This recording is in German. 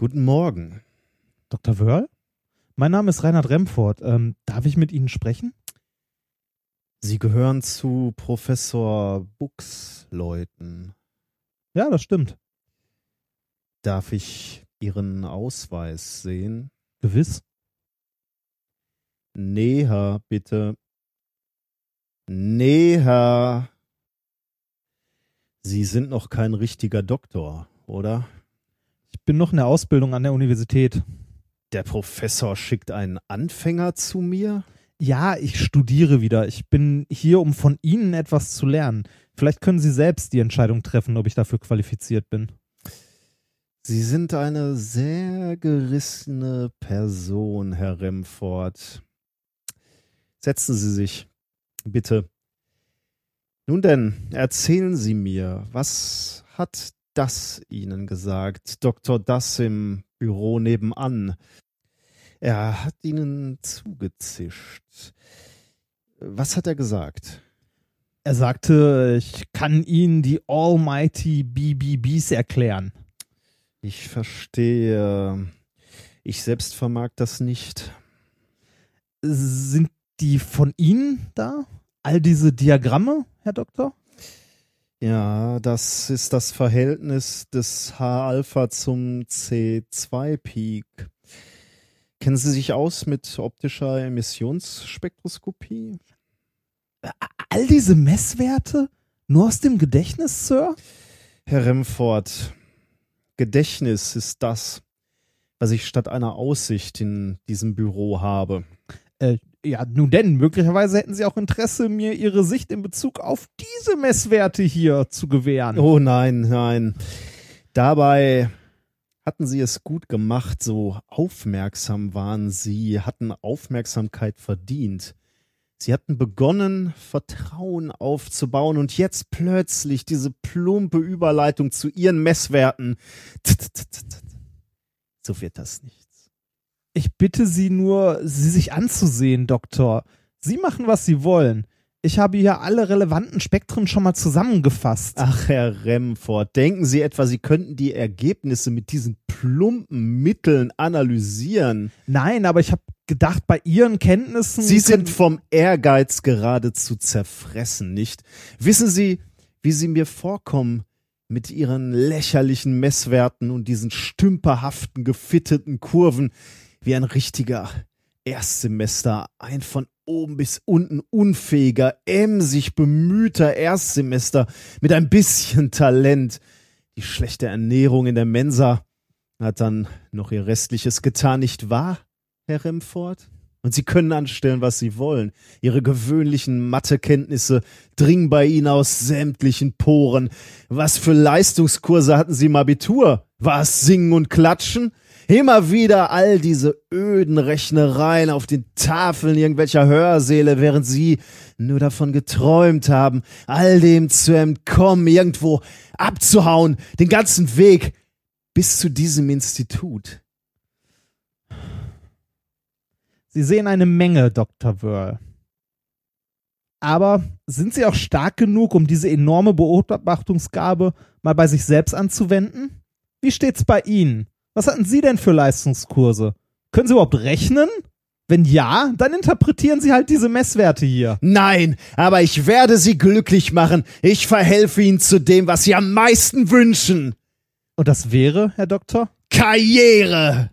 Guten Morgen. Dr. Wörl? Mein Name ist Reinhard Remford. Ähm, darf ich mit Ihnen sprechen? Sie gehören zu Professor Buchs Leuten. Ja, das stimmt. Darf ich Ihren Ausweis sehen? Gewiss. Näher, bitte. Näher. Sie sind noch kein richtiger Doktor, oder? Ich bin noch in der Ausbildung an der Universität. Der Professor schickt einen Anfänger zu mir? Ja, ich studiere wieder. Ich bin hier, um von Ihnen etwas zu lernen. Vielleicht können Sie selbst die Entscheidung treffen, ob ich dafür qualifiziert bin. Sie sind eine sehr gerissene Person, Herr Remford. Setzen Sie sich, bitte. Nun denn, erzählen Sie mir, was hat das Ihnen gesagt, Dr. Das im Büro nebenan? Er hat Ihnen zugezischt. Was hat er gesagt? Er sagte, ich kann Ihnen die Almighty BBBs erklären. Ich verstehe. Ich selbst vermag das nicht. Sind die von Ihnen da? All diese Diagramme, Herr Doktor? Ja, das ist das Verhältnis des H-Alpha zum C2-Peak. Kennen Sie sich aus mit optischer Emissionsspektroskopie? All diese Messwerte? Nur aus dem Gedächtnis, Sir? Herr Remford, Gedächtnis ist das, was ich statt einer Aussicht in diesem Büro habe. Äh, ja, nun denn, möglicherweise hätten Sie auch Interesse, mir Ihre Sicht in Bezug auf diese Messwerte hier zu gewähren. Oh nein, nein. Dabei hatten Sie es gut gemacht, so aufmerksam waren Sie, hatten Aufmerksamkeit verdient. Sie hatten begonnen, Vertrauen aufzubauen und jetzt plötzlich diese plumpe Überleitung zu Ihren Messwerten. So wird das nichts. Ich bitte Sie nur, sie sich anzusehen, Doktor. Sie machen, was Sie wollen. Ich habe hier alle relevanten Spektren schon mal zusammengefasst. Ach, Herr Remford, denken Sie etwa, Sie könnten die Ergebnisse mit diesen plumpen Mitteln analysieren? Nein, aber ich habe gedacht, bei Ihren Kenntnissen. Sie sind vom Ehrgeiz geradezu zerfressen, nicht? Wissen Sie, wie Sie mir vorkommen mit Ihren lächerlichen Messwerten und diesen stümperhaften, gefitteten Kurven wie ein richtiger Erstsemester, ein von oben bis unten unfähiger, emsig bemühter Erstsemester mit ein bisschen Talent. Die schlechte Ernährung in der Mensa hat dann noch ihr Restliches getan, nicht wahr, Herr Remford? Und Sie können anstellen, was Sie wollen. Ihre gewöhnlichen Mathekenntnisse dringen bei Ihnen aus sämtlichen Poren. Was für Leistungskurse hatten Sie im Abitur? War es Singen und Klatschen? Immer wieder all diese öden Rechnereien auf den Tafeln irgendwelcher Hörsäle, während sie nur davon geträumt haben, all dem zu entkommen, irgendwo abzuhauen, den ganzen Weg bis zu diesem Institut. Sie sehen eine Menge, Dr. Wörl. Aber sind Sie auch stark genug, um diese enorme Beobachtungsgabe mal bei sich selbst anzuwenden? Wie steht's bei Ihnen? Was hatten Sie denn für Leistungskurse? Können Sie überhaupt rechnen? Wenn ja, dann interpretieren Sie halt diese Messwerte hier. Nein, aber ich werde Sie glücklich machen. Ich verhelfe Ihnen zu dem, was Sie am meisten wünschen. Und das wäre, Herr Doktor? Karriere!